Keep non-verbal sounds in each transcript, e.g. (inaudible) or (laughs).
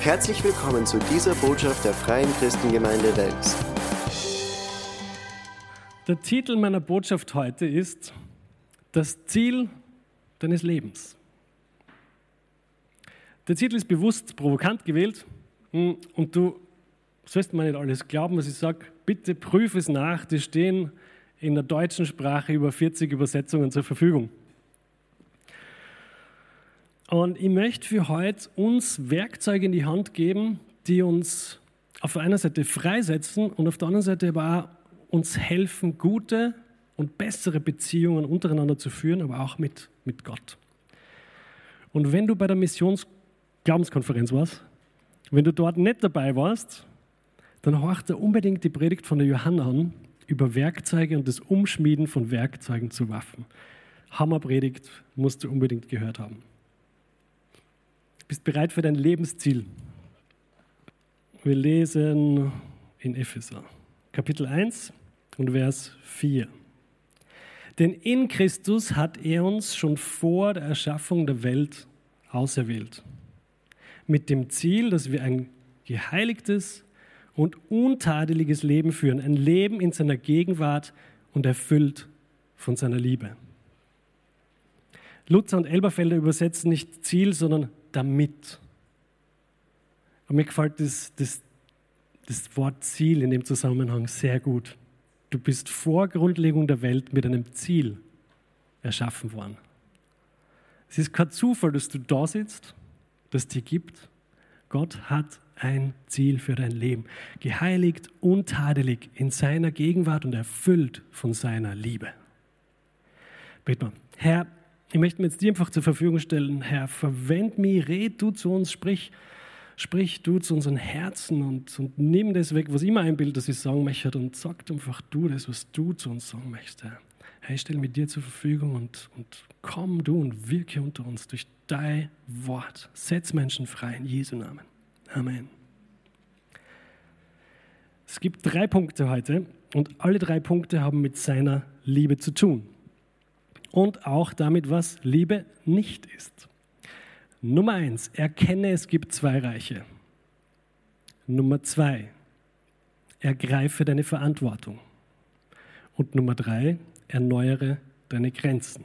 Herzlich willkommen zu dieser Botschaft der Freien Christengemeinde Wels. Der Titel meiner Botschaft heute ist Das Ziel deines Lebens. Der Titel ist bewusst provokant gewählt hm, und du sollst mir nicht alles glauben, was ich sage. Bitte prüf es nach. Die stehen in der deutschen Sprache über 40 Übersetzungen zur Verfügung. Und ich möchte für heute uns Werkzeuge in die Hand geben, die uns auf der einen Seite freisetzen und auf der anderen Seite aber auch uns helfen, gute und bessere Beziehungen untereinander zu führen, aber auch mit, mit Gott. Und wenn du bei der Missionsglaubenskonferenz warst, wenn du dort nicht dabei warst, dann horch dir unbedingt die Predigt von der Johanna an über Werkzeuge und das Umschmieden von Werkzeugen zu Waffen. Hammerpredigt musst du unbedingt gehört haben bist bereit für dein Lebensziel. Wir lesen in Epheser, Kapitel 1 und Vers 4. Denn in Christus hat er uns schon vor der Erschaffung der Welt auserwählt. Mit dem Ziel, dass wir ein geheiligtes und untadeliges Leben führen. Ein Leben in seiner Gegenwart und erfüllt von seiner Liebe. Luther und Elberfelder übersetzen nicht Ziel, sondern damit. Und mir gefällt das, das, das Wort Ziel in dem Zusammenhang sehr gut. Du bist vor Grundlegung der Welt mit einem Ziel erschaffen worden. Es ist kein Zufall, dass du da sitzt, dass es dir gibt. Gott hat ein Ziel für dein Leben. Geheiligt, untadelig in seiner Gegenwart und erfüllt von seiner Liebe. Beten wir. Herr, ich möchte mir jetzt dir einfach zur Verfügung stellen, Herr, verwend mich, red du zu uns, sprich, sprich du zu unseren Herzen und, und nimm das weg, was immer ein Bild, das ich sagen möchte und sag einfach du das, was du zu uns sagen möchtest, Herr. Herr, ich stelle mich dir zur Verfügung und, und komm du und wirke unter uns durch dein Wort. Setz Menschen frei in Jesu Namen. Amen. Es gibt drei Punkte heute und alle drei Punkte haben mit seiner Liebe zu tun und auch damit, was Liebe nicht ist. Nummer eins, erkenne, es gibt zwei Reiche. Nummer zwei, ergreife deine Verantwortung. Und Nummer drei, erneuere deine Grenzen.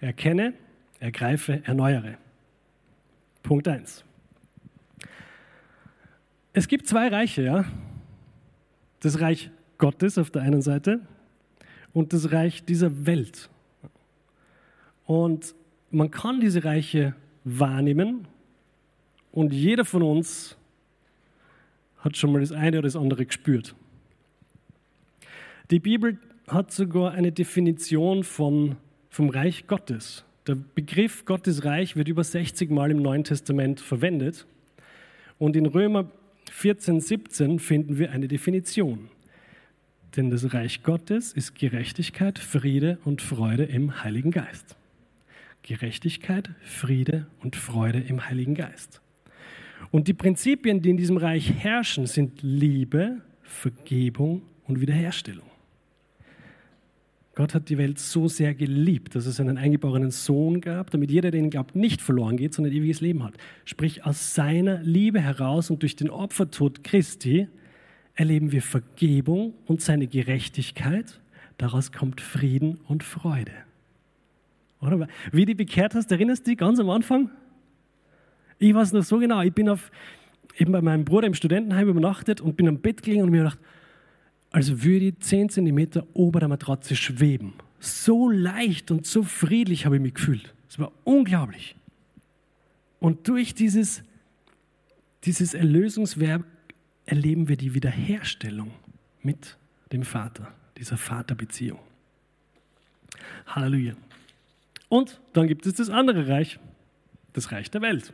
Erkenne, ergreife, erneuere. Punkt eins. Es gibt zwei Reiche, ja. Das Reich Gottes auf der einen Seite und das Reich dieser Welt und man kann diese Reiche wahrnehmen und jeder von uns hat schon mal das eine oder das andere gespürt. Die Bibel hat sogar eine Definition von, vom Reich Gottes. Der Begriff Gottes Reich wird über 60 Mal im Neuen Testament verwendet. Und in Römer 14, 17 finden wir eine Definition. Denn das Reich Gottes ist Gerechtigkeit, Friede und Freude im Heiligen Geist. Gerechtigkeit, Friede und Freude im Heiligen Geist. Und die Prinzipien, die in diesem Reich herrschen, sind Liebe, Vergebung und Wiederherstellung. Gott hat die Welt so sehr geliebt, dass es einen eingeborenen Sohn gab, damit jeder, der ihn glaubt, nicht verloren geht, sondern ein ewiges Leben hat. Sprich, aus seiner Liebe heraus und durch den Opfertod Christi erleben wir Vergebung und seine Gerechtigkeit. Daraus kommt Frieden und Freude. Oder? Wie du bekehrt hast, erinnerst du dich ganz am Anfang? Ich weiß noch so genau, ich bin auf, eben bei meinem Bruder im Studentenheim übernachtet und bin am Bett gelegen und mir gedacht, als würde ich 10 cm ober der Matratze schweben. So leicht und so friedlich habe ich mich gefühlt. Es war unglaublich. Und durch dieses, dieses Erlösungswerk erleben wir die Wiederherstellung mit dem Vater, dieser Vaterbeziehung. Halleluja. Und dann gibt es das andere Reich, das Reich der Welt.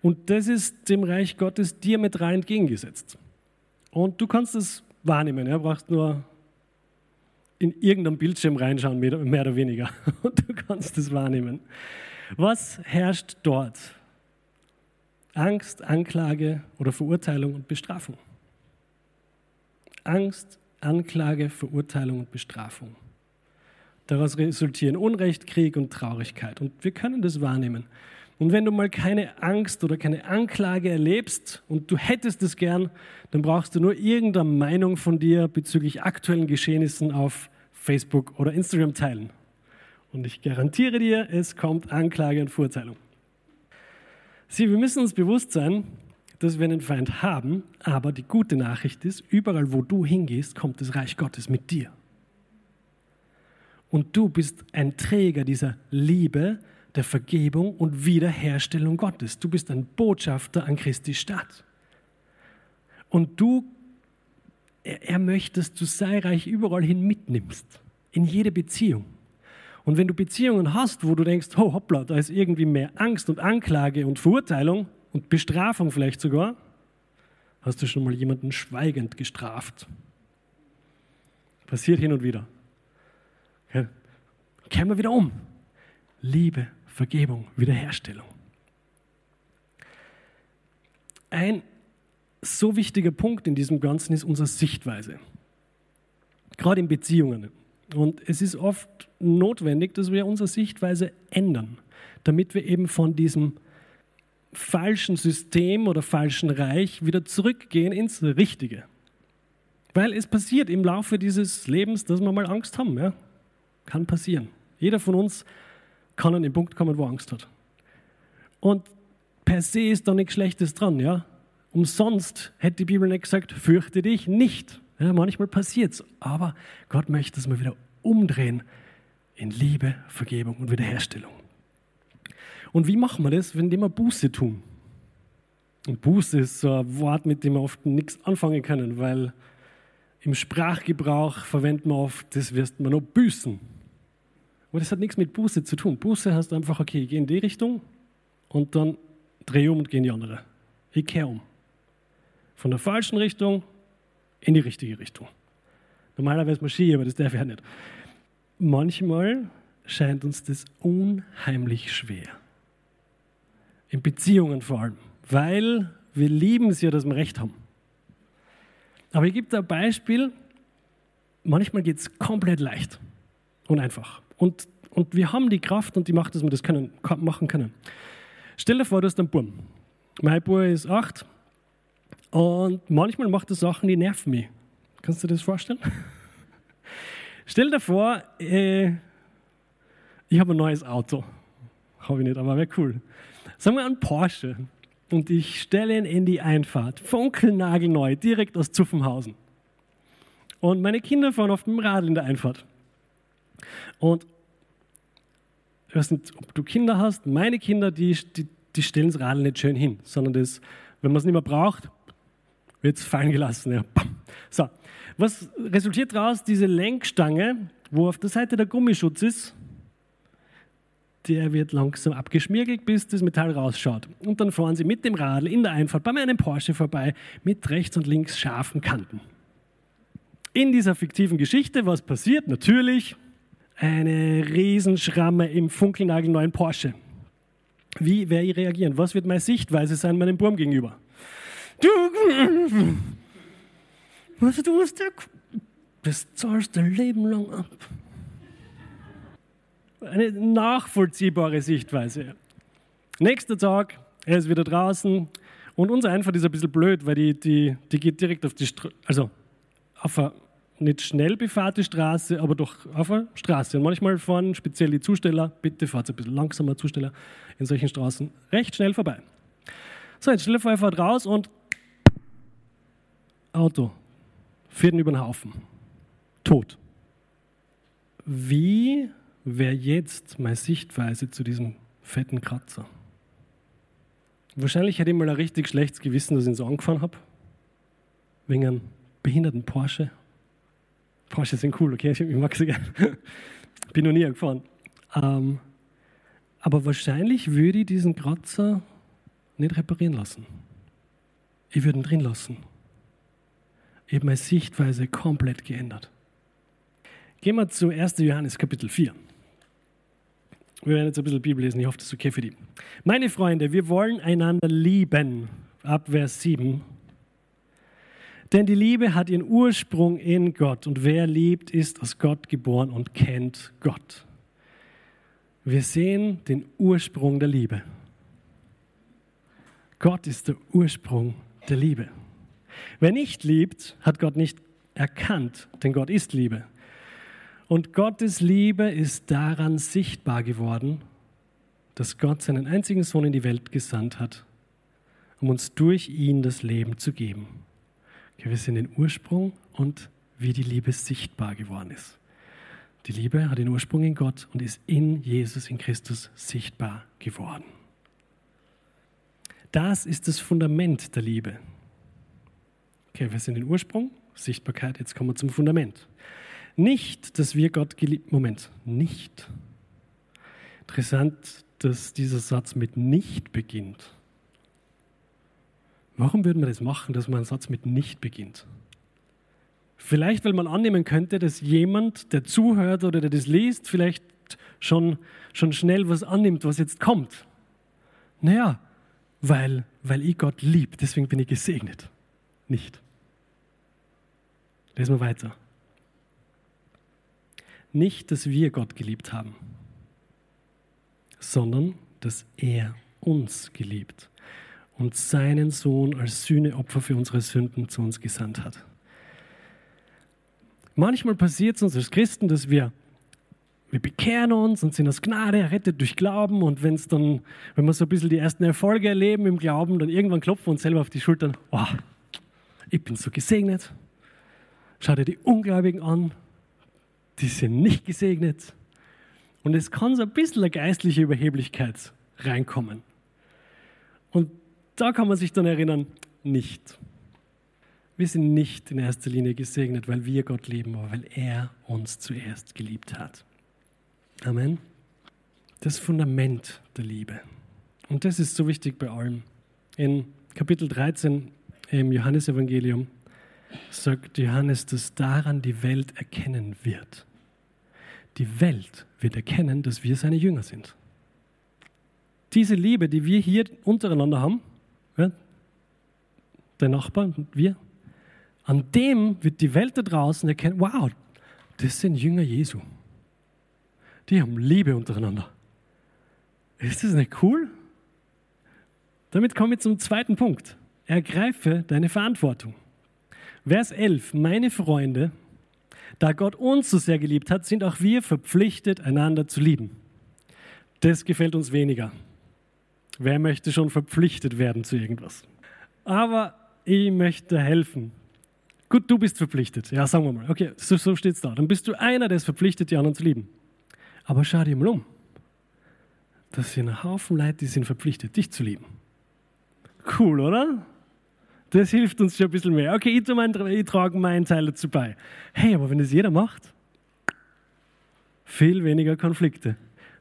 Und das ist dem Reich Gottes diametral entgegengesetzt. Und du kannst es wahrnehmen. Du brauchst nur in irgendeinem Bildschirm reinschauen, mehr oder weniger. (laughs) Und du kannst es wahrnehmen. Was herrscht dort? Angst, Anklage oder Verurteilung und Bestrafung. Angst, Anklage, Verurteilung und Bestrafung. Daraus resultieren Unrecht, Krieg und Traurigkeit. Und wir können das wahrnehmen. Und wenn du mal keine Angst oder keine Anklage erlebst und du hättest es gern, dann brauchst du nur irgendeine Meinung von dir bezüglich aktuellen Geschehnissen auf Facebook oder Instagram teilen. Und ich garantiere dir, es kommt Anklage und Verurteilung. Sieh, wir müssen uns bewusst sein, dass wir einen Feind haben, aber die gute Nachricht ist, überall wo du hingehst, kommt das Reich Gottes mit dir. Und du bist ein Träger dieser Liebe, der Vergebung und Wiederherstellung Gottes. Du bist ein Botschafter an Christi Stadt. Und du, er, er möchte, dass du sei Reich überall hin mitnimmst, in jede Beziehung. Und wenn du Beziehungen hast, wo du denkst, oh hoppla, da ist irgendwie mehr Angst und Anklage und Verurteilung und Bestrafung vielleicht sogar, hast du schon mal jemanden schweigend gestraft. Passiert hin und wieder. Kehren wir wieder um. Liebe, Vergebung, Wiederherstellung. Ein so wichtiger Punkt in diesem Ganzen ist unsere Sichtweise. Gerade in Beziehungen. Und es ist oft notwendig, dass wir unsere Sichtweise ändern, damit wir eben von diesem falschen System oder falschen Reich wieder zurückgehen ins Richtige. Weil es passiert im Laufe dieses Lebens, dass wir mal Angst haben. Ja? Kann passieren. Jeder von uns kann an den Punkt kommen, wo er Angst hat. Und per se ist da nichts Schlechtes dran. Ja? Umsonst hätte die Bibel nicht gesagt, fürchte dich nicht. Ja, manchmal passiert es, aber Gott möchte, dass wir wieder umdrehen in Liebe, Vergebung und Wiederherstellung. Und wie machen wir das, wenn wir Buße tun? Und Buße ist so ein Wort, mit dem wir oft nichts anfangen können, weil im Sprachgebrauch verwenden wir oft, das wirst man noch büßen. Aber das hat nichts mit Buße zu tun. Buße heißt einfach, okay, ich gehe in die Richtung und dann drehe um und gehe in die andere. Ich kehre um. Von der falschen Richtung in die richtige Richtung. Normalerweise marschiere ich, aber das darf ich ja nicht. Manchmal scheint uns das unheimlich schwer. In Beziehungen vor allem, weil wir lieben es ja, dass wir Recht haben. Aber ich gebe da ein Beispiel, manchmal geht es komplett leicht und einfach. Und, und wir haben die Kraft und die Macht, dass wir das können, machen können. Stell dir vor, du hast einen Burm. Mein Bub ist acht und manchmal macht er Sachen, die nerven mich. Kannst du dir das vorstellen? (laughs) Stell dir vor, äh, ich habe ein neues Auto. Habe ich nicht, aber wäre cool. Sagen wir ein Porsche. Und ich stelle ihn in die Einfahrt. Funkelnagelneu, direkt aus Zuffenhausen. Und meine Kinder fahren auf dem Rad in der Einfahrt. Und ich weiß nicht, ob du Kinder hast. Meine Kinder, die, die, die stellen das Radl nicht schön hin, sondern das, wenn man es nicht mehr braucht, wird es fallen gelassen. Ja. So, was resultiert daraus? Diese Lenkstange, wo auf der Seite der Gummischutz ist, der wird langsam abgeschmirgelt, bis das Metall rausschaut. Und dann fahren sie mit dem Radl in der Einfahrt bei meinem Porsche vorbei mit rechts und links scharfen Kanten. In dieser fiktiven Geschichte, was passiert? Natürlich eine Riesenschramme im funkelnagelneuen Porsche. Wie werde ich reagieren? Was wird meine Sichtweise sein meinem Burm gegenüber? Du, was du hast, das zahlst du Leben lang ab. Eine nachvollziehbare Sichtweise. Nächster Tag, er ist wieder draußen und unser Einfahrt ist ein bisschen blöd, weil die, die, die geht direkt auf die Straße, also auf eine nicht schnell befahrte Straße, aber doch auf eine Straße. Und manchmal fahren speziell die Zusteller, bitte fahrt ein bisschen langsamer, Zusteller, in solchen Straßen recht schnell vorbei. So, jetzt stell dir fährt raus und Auto fährt ihn über den Haufen. Tot. Wie wäre jetzt meine Sichtweise zu diesem fetten Kratzer? Wahrscheinlich hätte ich mal ein richtig schlechtes Gewissen, dass ich ihn so angefahren habe. Wegen einem behinderten Porsche. Porsche sind cool, okay? (laughs) Ich mag sie gerne. Bin noch nie gefahren. Ähm, aber wahrscheinlich würde ich diesen Kratzer nicht reparieren lassen. Ich würde ihn drin lassen eben meine Sichtweise komplett geändert. Gehen wir zu 1. Johannes Kapitel 4. Wir werden jetzt ein bisschen Bibel lesen, ich hoffe, das ist okay für die. Meine Freunde, wir wollen einander lieben, ab Vers 7. Denn die Liebe hat ihren Ursprung in Gott und wer liebt, ist aus Gott geboren und kennt Gott. Wir sehen den Ursprung der Liebe. Gott ist der Ursprung der Liebe. Wer nicht liebt, hat Gott nicht erkannt, denn Gott ist Liebe. Und Gottes Liebe ist daran sichtbar geworden, dass Gott seinen einzigen Sohn in die Welt gesandt hat, um uns durch ihn das Leben zu geben. Wir sehen den Ursprung und wie die Liebe sichtbar geworden ist. Die Liebe hat den Ursprung in Gott und ist in Jesus, in Christus sichtbar geworden. Das ist das Fundament der Liebe. Okay, wir sind den Ursprung, Sichtbarkeit, jetzt kommen wir zum Fundament. Nicht, dass wir Gott geliebt, Moment, nicht. Interessant, dass dieser Satz mit nicht beginnt. Warum würden wir das machen, dass man einen Satz mit nicht beginnt? Vielleicht, weil man annehmen könnte, dass jemand, der zuhört oder der das liest, vielleicht schon, schon schnell was annimmt, was jetzt kommt. Naja, weil, weil ich Gott liebe, deswegen bin ich gesegnet. Nicht. Lesen wir weiter. Nicht, dass wir Gott geliebt haben, sondern dass er uns geliebt und seinen Sohn als Sühneopfer für unsere Sünden zu uns gesandt hat. Manchmal passiert es uns als Christen, dass wir, wir bekehren uns und sind aus Gnade errettet durch Glauben und wenn dann, wenn wir so ein bisschen die ersten Erfolge erleben im Glauben, dann irgendwann klopfen wir uns selber auf die Schultern, oh, ich bin so gesegnet. Schau dir die Ungläubigen an, die sind nicht gesegnet. Und es kann so ein bisschen eine geistliche Überheblichkeit reinkommen. Und da kann man sich dann erinnern, nicht. Wir sind nicht in erster Linie gesegnet, weil wir Gott lieben, aber weil er uns zuerst geliebt hat. Amen. Das Fundament der Liebe. Und das ist so wichtig bei allem. In Kapitel 13 im Johannesevangelium sagt Johannes, dass daran die Welt erkennen wird. Die Welt wird erkennen, dass wir seine Jünger sind. Diese Liebe, die wir hier untereinander haben, ja, der Nachbar wir, an dem wird die Welt da draußen erkennen, wow, das sind Jünger Jesu. Die haben Liebe untereinander. Ist das nicht cool? Damit komme ich zum zweiten Punkt. Ergreife deine Verantwortung. Vers 11. Meine Freunde, da Gott uns so sehr geliebt hat, sind auch wir verpflichtet, einander zu lieben. Das gefällt uns weniger. Wer möchte schon verpflichtet werden zu irgendwas? Aber ich möchte helfen. Gut, du bist verpflichtet. Ja, sagen wir mal. Okay, so, so steht es da. Dann bist du einer, der ist verpflichtet, die anderen zu lieben. Aber schau dir mal um. Das sind ein Haufen Leute, die sind verpflichtet, dich zu lieben. Cool, oder? Das hilft uns schon ein bisschen mehr. Okay, ich, mein, ich trage meinen Teil dazu bei. Hey, aber wenn das jeder macht, viel weniger Konflikte,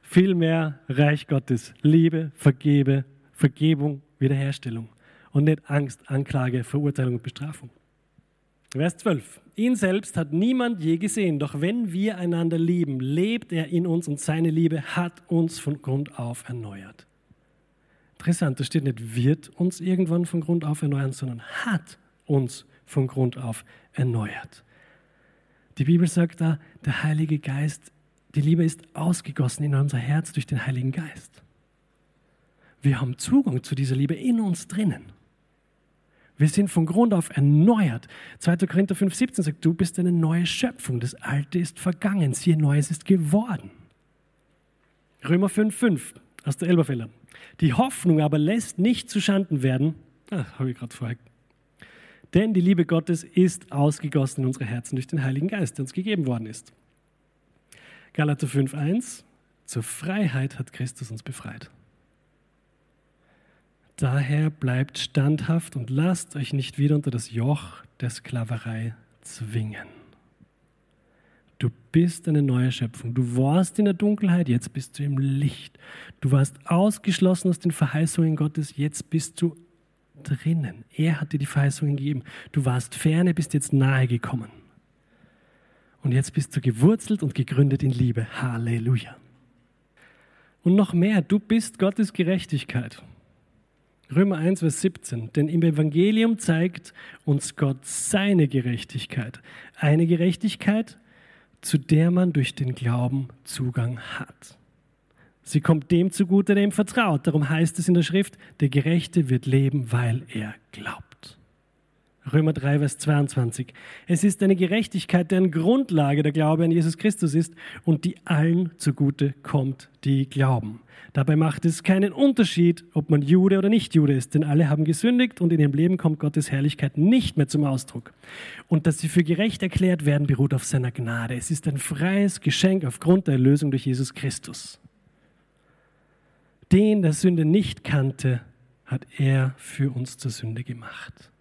viel mehr Reich Gottes, Liebe, Vergebe, Vergebung, Wiederherstellung und nicht Angst, Anklage, Verurteilung und Bestrafung. Vers 12. Ihn selbst hat niemand je gesehen, doch wenn wir einander lieben, lebt er in uns und seine Liebe hat uns von Grund auf erneuert. Interessant, da steht nicht, wird uns irgendwann von Grund auf erneuern, sondern hat uns von Grund auf erneuert. Die Bibel sagt da, der Heilige Geist, die Liebe ist ausgegossen in unser Herz durch den Heiligen Geist. Wir haben Zugang zu dieser Liebe in uns drinnen. Wir sind von Grund auf erneuert. 2. Korinther 5,17 sagt, du bist eine neue Schöpfung. Das Alte ist vergangen, siehe, Neues ist geworden. Römer 5,5 aus der Elberfelder. Die Hoffnung aber lässt nicht zu Schanden werden. Ah, habe ich gerade vorher. Denn die Liebe Gottes ist ausgegossen in unsere Herzen durch den Heiligen Geist, der uns gegeben worden ist. Galater 5,1 Zur Freiheit hat Christus uns befreit. Daher bleibt standhaft und lasst euch nicht wieder unter das Joch der Sklaverei zwingen. Du bist eine neue Schöpfung. Du warst in der Dunkelheit, jetzt bist du im Licht. Du warst ausgeschlossen aus den Verheißungen Gottes, jetzt bist du drinnen. Er hat dir die Verheißungen gegeben. Du warst ferne, bist jetzt nahe gekommen. Und jetzt bist du gewurzelt und gegründet in Liebe. Halleluja. Und noch mehr, du bist Gottes Gerechtigkeit. Römer 1, Vers 17. Denn im Evangelium zeigt uns Gott seine Gerechtigkeit. Eine Gerechtigkeit, zu der man durch den Glauben Zugang hat. Sie kommt dem zugute, der ihm vertraut. Darum heißt es in der Schrift, der Gerechte wird leben, weil er glaubt. Römer 3, Vers 22. Es ist eine Gerechtigkeit, deren Grundlage der Glaube an Jesus Christus ist und die allen zugute kommt, die glauben. Dabei macht es keinen Unterschied, ob man Jude oder nicht Jude ist, denn alle haben gesündigt und in ihrem Leben kommt Gottes Herrlichkeit nicht mehr zum Ausdruck. Und dass sie für gerecht erklärt werden, beruht auf seiner Gnade. Es ist ein freies Geschenk aufgrund der Erlösung durch Jesus Christus. Den, der Sünde nicht kannte, hat er für uns zur Sünde gemacht.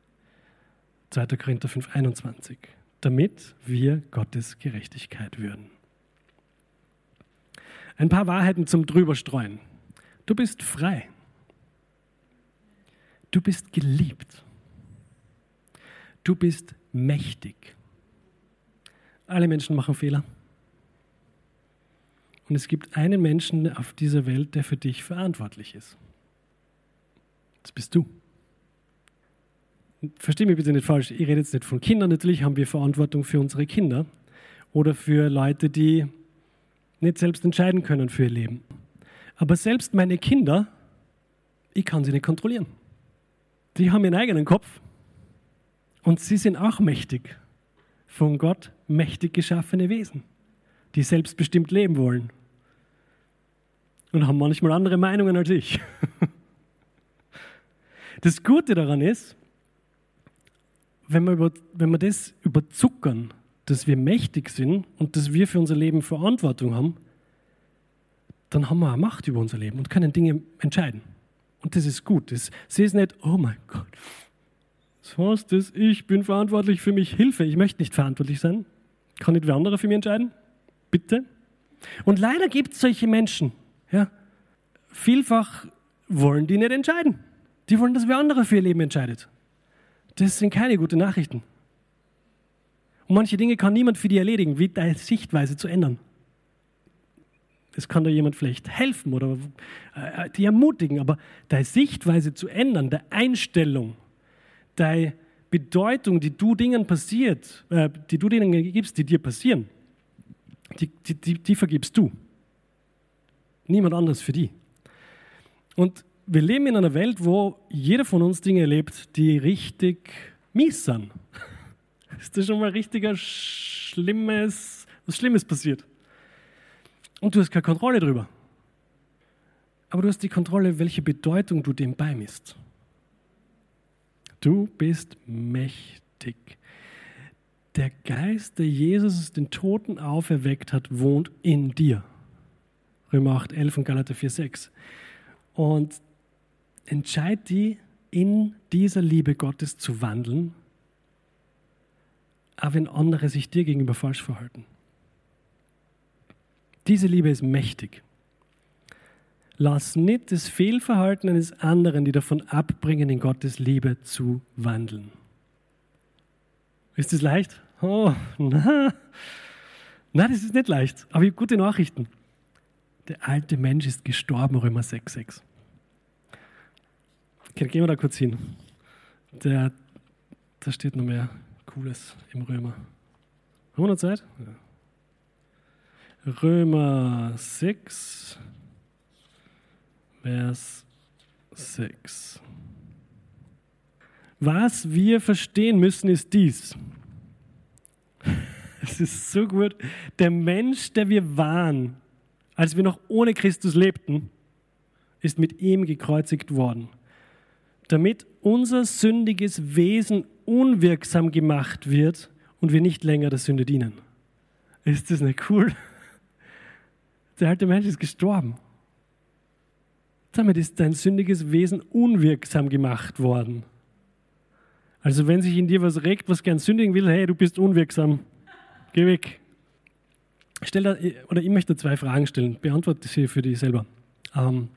2. Korinther 5, 21. Damit wir Gottes Gerechtigkeit würden. Ein paar Wahrheiten zum Drüberstreuen. Du bist frei. Du bist geliebt. Du bist mächtig. Alle Menschen machen Fehler. Und es gibt einen Menschen auf dieser Welt, der für dich verantwortlich ist. Das bist du. Versteh mich bitte nicht falsch, ich rede jetzt nicht von Kindern. Natürlich haben wir Verantwortung für unsere Kinder oder für Leute, die nicht selbst entscheiden können für ihr Leben. Aber selbst meine Kinder, ich kann sie nicht kontrollieren. Die haben ihren eigenen Kopf und sie sind auch mächtig, von Gott mächtig geschaffene Wesen, die selbstbestimmt leben wollen und haben manchmal andere Meinungen als ich. (laughs) Das Gute daran ist, wenn wir, über, wenn wir das überzuckern, dass wir mächtig sind und dass wir für unser Leben Verantwortung haben, dann haben wir auch Macht über unser Leben und können Dinge entscheiden. Und das ist gut. Das, sie ist nicht, oh mein Gott, das heißt das, ich bin verantwortlich für mich, Hilfe, ich möchte nicht verantwortlich sein. Kann nicht wer andere für mich entscheiden? Bitte? Und leider gibt es solche Menschen. Ja? Vielfach wollen die nicht entscheiden. Die wollen, dass wer andere für ihr Leben entscheidet. Das sind keine guten Nachrichten. Und manche Dinge kann niemand für dich erledigen, wie deine Sichtweise zu ändern. Es kann dir jemand vielleicht helfen oder äh, die ermutigen, aber deine Sichtweise zu ändern, deine Einstellung, deine Bedeutung, die du Dingen passiert, äh, die du Dingen gibst, die dir passieren, die, die, die, die vergibst du. Niemand anderes für die. Und wir leben in einer Welt, wo jeder von uns Dinge erlebt, die richtig mies sind. (laughs) Ist das schon mal richtiger Schlimmes, was Schlimmes passiert? Und du hast keine Kontrolle darüber. Aber du hast die Kontrolle, welche Bedeutung du dem beimisst. Du bist mächtig. Der Geist, der Jesus den Toten auferweckt hat, wohnt in dir. Römer 8, 11 und Galater 4, 6. Und entscheid die, in dieser Liebe Gottes zu wandeln auch wenn andere sich dir gegenüber falsch verhalten. Diese Liebe ist mächtig. Lass nicht das Fehlverhalten eines anderen, die davon abbringen, in Gottes Liebe zu wandeln. Ist das leicht? Oh, na. Nein, das ist nicht leicht. Aber ich habe gute Nachrichten. Der alte Mensch ist gestorben, Römer 6,6. Okay, gehen wir da kurz hin. Der, da steht noch mehr. Cooles im Römer. Haben wir noch Zeit? Ja. Römer 6, Vers 6. Was wir verstehen müssen, ist dies. (laughs) Es ist so gut. Der Mensch, der wir waren, als wir noch ohne Christus lebten, ist mit ihm gekreuzigt worden, damit unser sündiges Wesen unwirksam gemacht wird und wir nicht länger der Sünde dienen. Ist das nicht cool? Der alte Mensch ist gestorben. Damit ist dein sündiges Wesen unwirksam gemacht worden. Also wenn sich in dir was regt, was gern sündigen will, hey, du bist unwirksam, geh weg. Stell da, oder ich möchte zwei Fragen stellen, beantworte sie für dich selber. Ähm,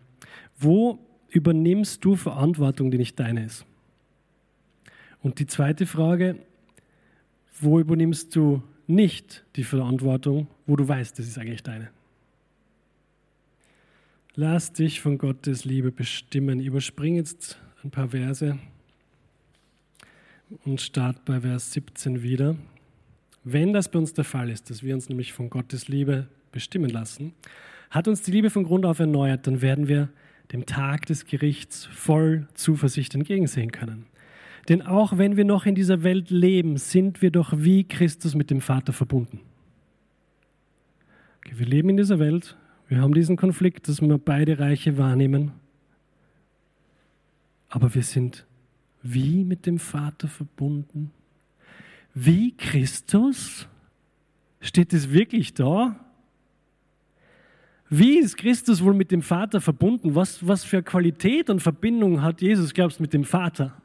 wo übernimmst du Verantwortung, die nicht deine ist? Und die zweite Frage, wo übernimmst du nicht die Verantwortung, wo du weißt, das ist eigentlich deine? Lass dich von Gottes Liebe bestimmen. Überspring jetzt ein paar Verse und start bei Vers 17 wieder. Wenn das bei uns der Fall ist, dass wir uns nämlich von Gottes Liebe bestimmen lassen, hat uns die Liebe von Grund auf erneuert, dann werden wir dem Tag des Gerichts voll Zuversicht entgegensehen können. Denn auch wenn wir noch in dieser Welt leben, sind wir doch wie Christus mit dem Vater verbunden. Okay, wir leben in dieser Welt, wir haben diesen Konflikt, dass wir beide Reiche wahrnehmen, aber wir sind wie mit dem Vater verbunden. Wie Christus? Steht es wirklich da? Wie ist Christus wohl mit dem Vater verbunden? Was, was für Qualität und Verbindung hat Jesus, glaubst du, mit dem Vater?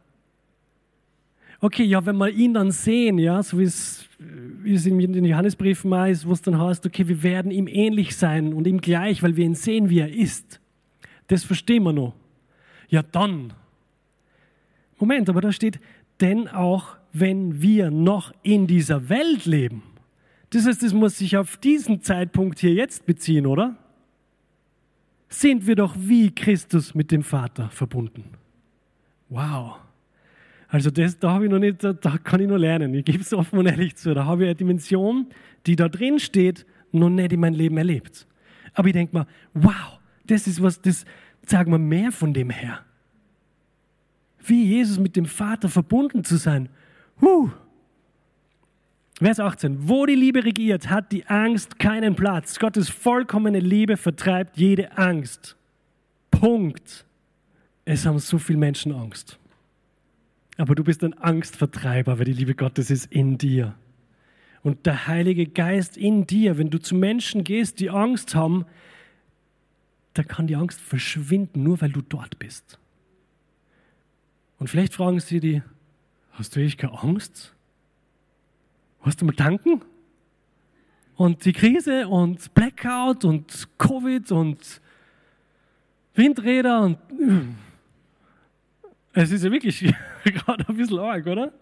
Okay, ja, wenn wir ihn dann sehen, ja, so wie es, wie es in den Johannesbriefen mal ist, wo es dann heißt, okay, wir werden ihm ähnlich sein und ihm gleich, weil wir ihn sehen, wie er ist. Das verstehen wir noch. Ja, dann. Moment, aber da steht, denn auch wenn wir noch in dieser Welt leben. Das heißt, das muss sich auf diesen Zeitpunkt hier jetzt beziehen, oder? Sind wir doch wie Christus mit dem Vater verbunden. Wow. Also das, da ich noch nicht, da, da kann ich noch lernen. Ich gebe es offen und ehrlich zu. Da habe ich eine Dimension, die da drin steht, noch nicht in meinem Leben erlebt. Aber ich denke mir, wow, das ist was, das sagen wir mehr von dem her. Wie Jesus mit dem Vater verbunden zu sein. Huh. Vers 18. Wo die Liebe regiert, hat die Angst keinen Platz. Gottes vollkommene Liebe vertreibt jede Angst. Punkt. Es haben so viele Menschen Angst. Aber du bist ein Angstvertreiber, weil die Liebe Gottes ist in dir. Und der Heilige Geist in dir, wenn du zu Menschen gehst, die Angst haben, da kann die Angst verschwinden, nur weil du dort bist. Und vielleicht fragen sie die, hast du wirklich keine Angst? Hast du mal tanken? Und die Krise und Blackout und Covid und Windräder und es ist ja wirklich (laughs) gerade ein bisschen arg, oder?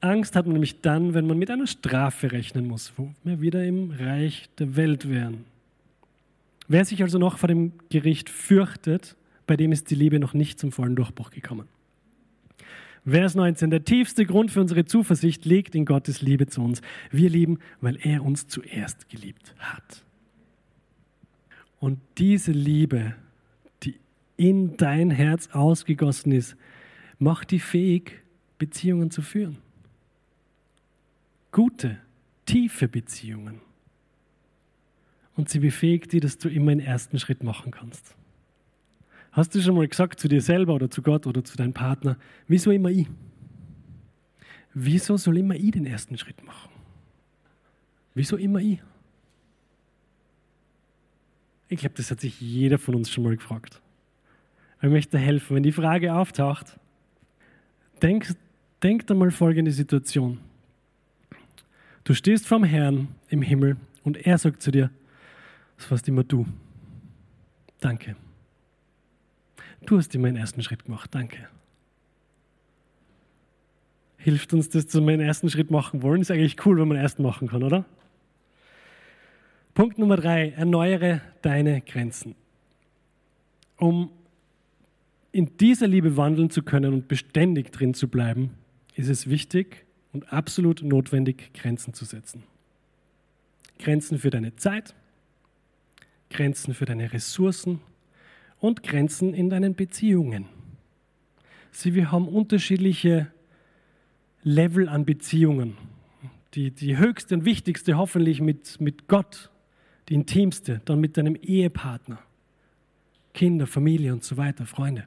Angst hat man nämlich dann, wenn man mit einer Strafe rechnen muss, wo wir wieder im Reich der Welt wären. Wer sich also noch vor dem Gericht fürchtet, bei dem ist die Liebe noch nicht zum vollen Durchbruch gekommen. Vers 19. Der tiefste Grund für unsere Zuversicht liegt in Gottes Liebe zu uns. Wir lieben, weil er uns zuerst geliebt hat. Und diese Liebe, die in dein Herz ausgegossen ist, macht dich fähig, Beziehungen zu führen. Gute, tiefe Beziehungen. Und sie befähigt dich, dass du immer einen ersten Schritt machen kannst. Hast du schon mal gesagt zu dir selber oder zu Gott oder zu deinem Partner, wieso immer ich? Wieso soll immer ich den ersten Schritt machen? Wieso immer ich? Ich glaube, das hat sich jeder von uns schon mal gefragt. Ich möchte helfen, wenn die Frage auftaucht, denk, denk einmal folgende Situation. Du stehst vom Herrn im Himmel und er sagt zu dir, das warst immer du. Danke. Du hast immer den ersten Schritt gemacht. Danke. Hilft uns das, dass wir den ersten Schritt machen wollen? Ist eigentlich cool, wenn man den ersten machen kann, oder? Punkt Nummer drei. Erneuere deine Grenzen. Um in dieser Liebe wandeln zu können und beständig drin zu bleiben, ist es wichtig und absolut notwendig, Grenzen zu setzen. Grenzen für deine Zeit, Grenzen für deine Ressourcen, und Grenzen in deinen Beziehungen. Sieh, wir haben unterschiedliche Level an Beziehungen. Die, die höchste und wichtigste hoffentlich mit, mit Gott, die intimste, dann mit deinem Ehepartner, Kinder, Familie und so weiter, Freunde.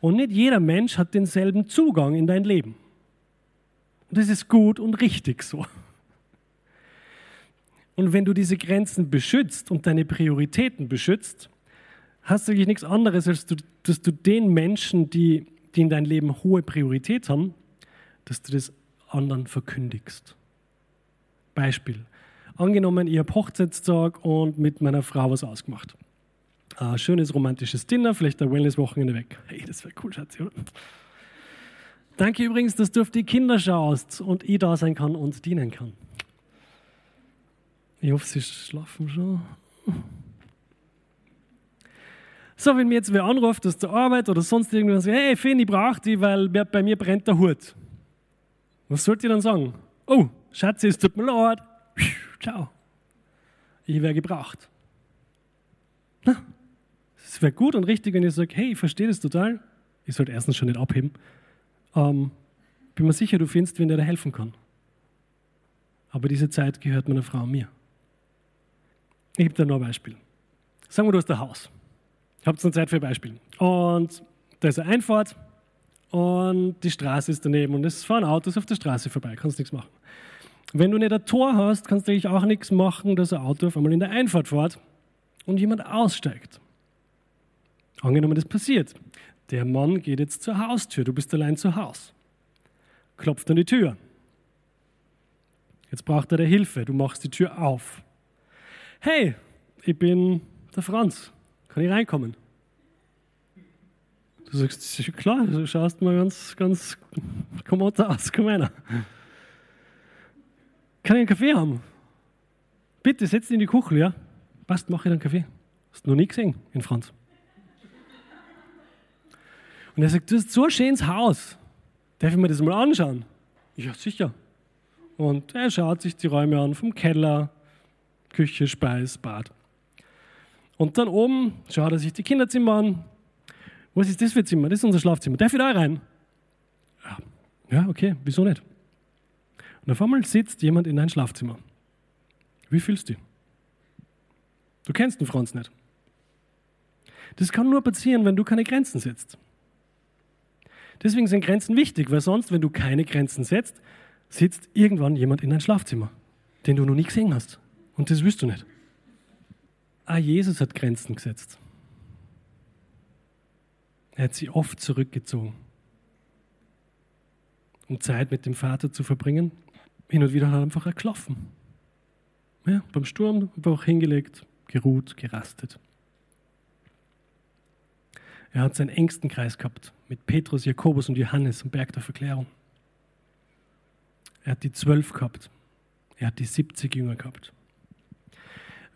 Und nicht jeder Mensch hat denselben Zugang in dein Leben. Und das ist gut und richtig so. Und wenn du diese Grenzen beschützt und deine Prioritäten beschützt, hast du eigentlich nichts anderes, als du, dass du den Menschen, die, die in deinem Leben hohe Priorität haben, dass du das anderen verkündigst. Beispiel. Angenommen, ich habe Hochzeitstag und mit meiner Frau was ausgemacht. Ein schönes romantisches Dinner, vielleicht ein Wellness-Wochenende weg. Hey, das wäre cool, Schatz. Danke übrigens, dass du auf die Kinder schaust und ich da sein kann und dienen kann. Ich hoffe, sie schlafen schon. So, wenn mir jetzt wer anruft aus der Arbeit oder sonst irgendwas, hey Finn, ich brauche die, weil bei mir brennt der Hut. Was sollt ihr dann sagen? Oh, Schatz, es tut mir leid. Ciao. Ich wäre gebraucht. Na, es wäre gut und richtig, wenn ich sage, hey, ich verstehe das total. Ich sollte erstens schon nicht abheben. Ähm, bin mir sicher, du findest, wen der da helfen kann. Aber diese Zeit gehört meiner Frau und mir. Ich gebe dir noch ein Beispiel. Sagen wir, du hast ein Haus. Ich habe jetzt Zeit für ein Beispiel. Und da ist eine Einfahrt und die Straße ist daneben und es fahren Autos auf der Straße vorbei. Kannst nichts machen. Wenn du nicht ein Tor hast, kannst du eigentlich auch nichts machen, dass ein Auto auf einmal in der Einfahrt fährt und jemand aussteigt. Angenommen, das passiert. Der Mann geht jetzt zur Haustür, du bist allein zu Hause. Klopft an die Tür. Jetzt braucht er Hilfe, du machst die Tür auf. Hey, ich bin der Franz, kann ich reinkommen? Du sagst, klar, du schaust mal ganz, ganz kommod aus, komm einer. Kann ich einen Kaffee haben? Bitte, setz dich in die Kuchel, ja? Passt, mach ich einen Kaffee. Hast du noch nie gesehen in Franz. Und er sagt, du hast so ein schönes Haus. Darf ich mir das mal anschauen? Ja, sicher. Und er schaut sich die Räume an, vom Keller, Küche, Speis, Bad. Und dann oben schaut er sich die Kinderzimmer an. Was ist das für ein Zimmer? Das ist unser Schlafzimmer. Darf ich da rein? Ja, ja okay, wieso nicht? Und auf einmal sitzt jemand in dein Schlafzimmer. Wie fühlst du dich? Du kennst den Franz nicht. Das kann nur passieren, wenn du keine Grenzen setzt. Deswegen sind Grenzen wichtig, weil sonst, wenn du keine Grenzen setzt, sitzt irgendwann jemand in dein Schlafzimmer, den du noch nie gesehen hast. Und das willst du nicht. Ah, Jesus hat Grenzen gesetzt. Er hat sie oft zurückgezogen, um Zeit mit dem Vater zu verbringen. Hin und wieder hat er einfach erklopfen. Ja, beim Sturm einfach hingelegt, geruht, gerastet. Er hat seinen engsten Kreis gehabt mit Petrus, Jakobus und Johannes am Berg der Verklärung. Er hat die zwölf gehabt. Er hat die 70 Jünger gehabt.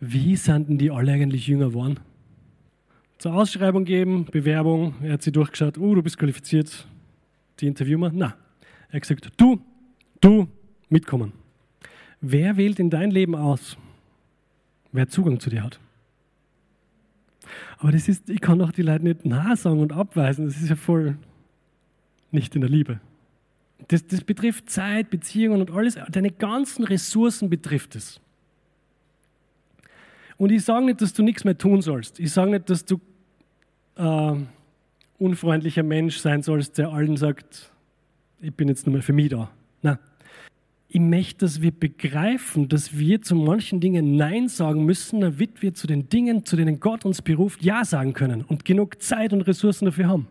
Wie sind denn die alle eigentlich Jünger geworden? Zur Ausschreibung geben, Bewerbung, er hat sie durchgeschaut, oh, du bist qualifiziert, die interviewen wir. Na, er hat gesagt, du, du, mitkommen. Wer wählt in dein Leben aus, wer Zugang zu dir hat? Aber das ist, ich kann doch die Leute nicht nachsagen und abweisen. Das ist ja voll nicht in der Liebe. Das, das betrifft Zeit, Beziehungen und alles. Deine ganzen Ressourcen betrifft es. Und ich sage nicht, dass du nichts mehr tun sollst. Ich sage nicht, dass du äh, unfreundlicher Mensch sein sollst, der allen sagt, ich bin jetzt nur mal für mich da. Nein ich möchte, dass wir begreifen, dass wir zu manchen Dingen Nein sagen müssen, damit wir zu den Dingen, zu denen Gott uns beruft, Ja sagen können und genug Zeit und Ressourcen dafür haben.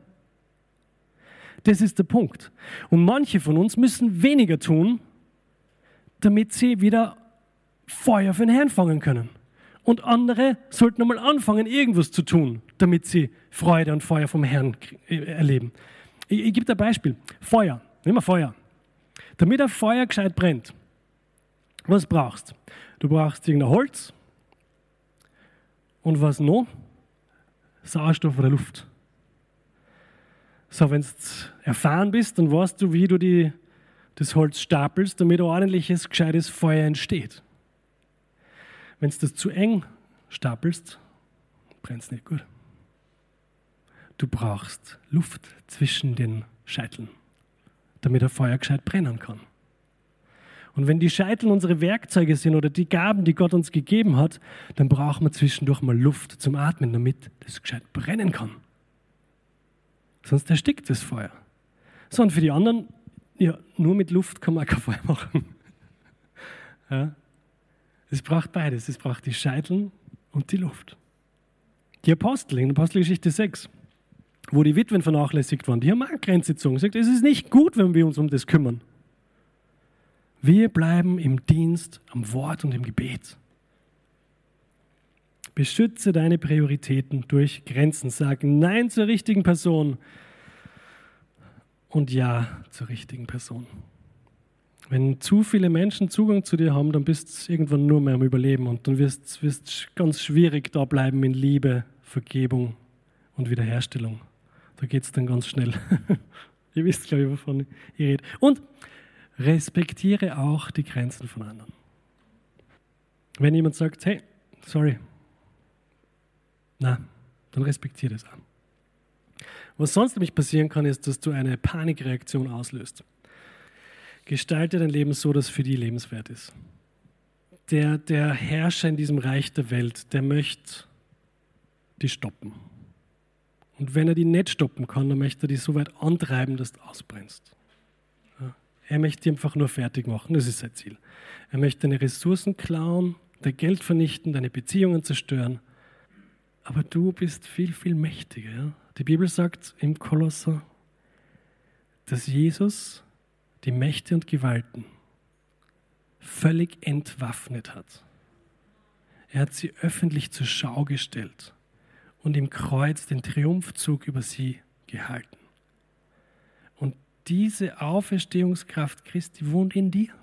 Das ist der Punkt. Und manche von uns müssen weniger tun, damit sie wieder Feuer für den Herrn fangen können. Und andere sollten einmal anfangen, irgendwas zu tun, damit sie Freude und Feuer vom Herrn erleben. Ich, ich gebe dir ein Beispiel. Feuer. Nimm mal Feuer. Damit ein Feuer gescheit brennt, was brauchst du? brauchst irgendein Holz und was noch? Sauerstoff oder Luft. So, wenn du erfahren bist, dann weißt du, wie du die, das Holz stapelst, damit ein ordentliches, gescheites Feuer entsteht. Wenn du das zu eng stapelst, brennt es nicht gut. Du brauchst Luft zwischen den Scheiteln damit ein Feuer gescheit brennen kann. Und wenn die Scheitel unsere Werkzeuge sind oder die Gaben, die Gott uns gegeben hat, dann brauchen wir zwischendurch mal Luft zum Atmen, damit das gescheit brennen kann. Sonst erstickt das Feuer. So, und für die anderen, ja, nur mit Luft kann man kein Feuer machen. (laughs) ja. Es braucht beides. Es braucht die Scheiteln und die Luft. Die Apostel in Apostelgeschichte 6 wo die Witwen vernachlässigt waren, die haben auch Grenze gezogen. Sagt, es ist nicht gut, wenn wir uns um das kümmern. Wir bleiben im Dienst, am Wort und im Gebet. Beschütze deine Prioritäten durch Grenzen. Sag Nein zur richtigen Person und Ja zur richtigen Person. Wenn zu viele Menschen Zugang zu dir haben, dann bist du irgendwann nur mehr am Überleben und dann wirst du ganz schwierig da bleiben in Liebe, Vergebung und Wiederherstellung. Da geht es dann ganz schnell. (laughs) Ihr wisst, glaube ich, wovon ich rede. Und respektiere auch die Grenzen von anderen. Wenn jemand sagt, hey, sorry, Na, dann respektiere das auch. Was sonst nämlich passieren kann, ist, dass du eine Panikreaktion auslöst. Gestalte dein Leben so, dass es für die lebenswert ist. Der, der Herrscher in diesem Reich der Welt, der möchte die stoppen. Und wenn er die nicht stoppen kann, dann möchte er die so weit antreiben, dass du ausbrennst. Er möchte die einfach nur fertig machen, das ist sein Ziel. Er möchte deine Ressourcen klauen, dein Geld vernichten, deine Beziehungen zerstören. Aber du bist viel, viel mächtiger. Die Bibel sagt im Kolosser, dass Jesus die Mächte und Gewalten völlig entwaffnet hat. Er hat sie öffentlich zur Schau gestellt und im Kreuz den Triumphzug über sie gehalten. Und diese Auferstehungskraft Christi wohnt in dir.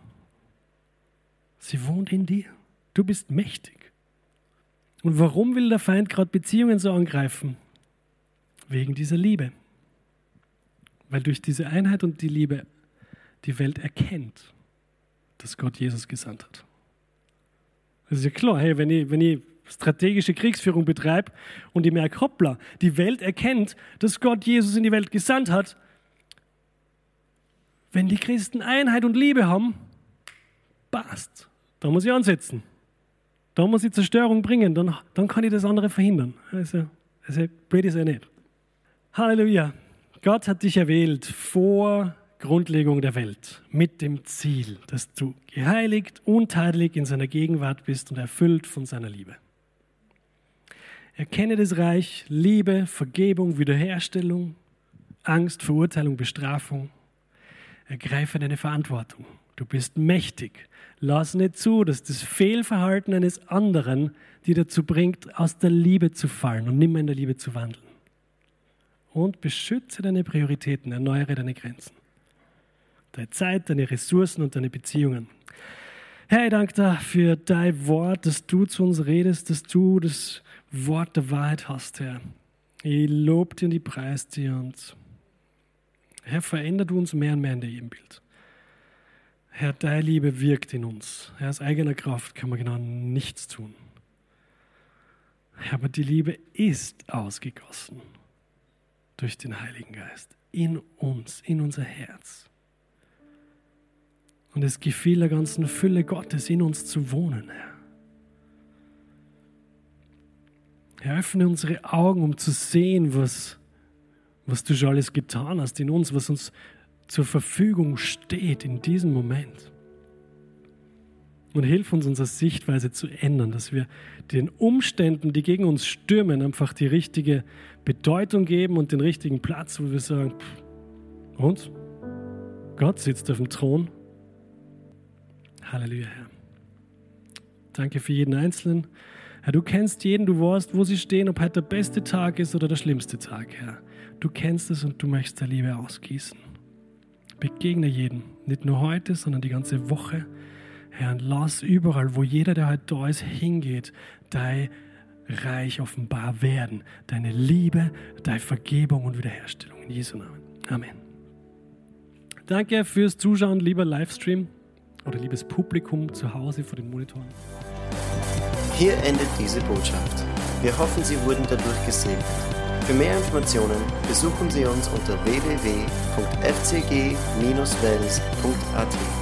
Sie wohnt in dir. Du bist mächtig. Und warum will der Feind gerade Beziehungen so angreifen? Wegen dieser Liebe. Weil durch diese Einheit und die Liebe die Welt erkennt, dass Gott Jesus gesandt hat. Das ist ja klar, hey, wenn ich, wenn ich strategische Kriegsführung betreibe und ich merke, hoppla, die Welt erkennt, dass Gott Jesus in die Welt gesandt hat, wenn die Christen Einheit und Liebe haben, passt. Da muss ich ansetzen. Da muss ich Zerstörung bringen, dann, dann kann ich das andere verhindern. Also, also blöd ist nicht. Halleluja. Gott hat dich erwählt vor Grundlegung der Welt mit dem Ziel, dass du geheiligt, untadelig in seiner Gegenwart bist und erfüllt von seiner Liebe. Erkenne das Reich, Liebe, Vergebung, Wiederherstellung, Angst, Verurteilung, Bestrafung. Ergreife deine Verantwortung. Du bist mächtig. Lass nicht zu, dass das Fehlverhalten eines anderen dir dazu bringt, aus der Liebe zu fallen und nimmer in der Liebe zu wandeln. Und beschütze deine Prioritäten, erneuere deine Grenzen. Deine Zeit, deine Ressourcen und deine Beziehungen. Herr, ich danke dir für dein Wort, dass du zu uns redest, dass du das Wort der Wahrheit hast, Herr. Ich lobe dir und ich preis dir und Herr, veränder du uns mehr und mehr in dein Ebenbild. Herr, deine Liebe wirkt in uns. Herr, aus eigener Kraft kann man genau nichts tun. Herr, aber die Liebe ist ausgegossen durch den Heiligen Geist in uns, in unser Herz. Und es gefiel der ganzen Fülle Gottes in uns zu wohnen, Herr. Herr, öffne unsere Augen, um zu sehen, was, was du schon alles getan hast in uns, was uns zur Verfügung steht in diesem Moment. Und hilf uns, unsere Sichtweise zu ändern, dass wir den Umständen, die gegen uns stürmen, einfach die richtige Bedeutung geben und den richtigen Platz, wo wir sagen, pff, und? Gott sitzt auf dem Thron. Halleluja, Herr. Danke für jeden Einzelnen. Herr, du kennst jeden, du weißt, wo sie stehen, ob heute der beste Tag ist oder der schlimmste Tag, Herr. Du kennst es und du möchtest der Liebe ausgießen. Begegne jeden, nicht nur heute, sondern die ganze Woche. Herr, und lass überall, wo jeder, der heute da ist, hingeht, dein Reich offenbar werden. Deine Liebe, deine Vergebung und Wiederherstellung. In Jesu Namen. Amen. Danke fürs Zuschauen, lieber Livestream oder liebes Publikum zu Hause vor den Monitoren. Hier endet diese Botschaft. Wir hoffen, Sie wurden dadurch gesegnet. Für mehr Informationen besuchen Sie uns unter www.fcg-wells.at.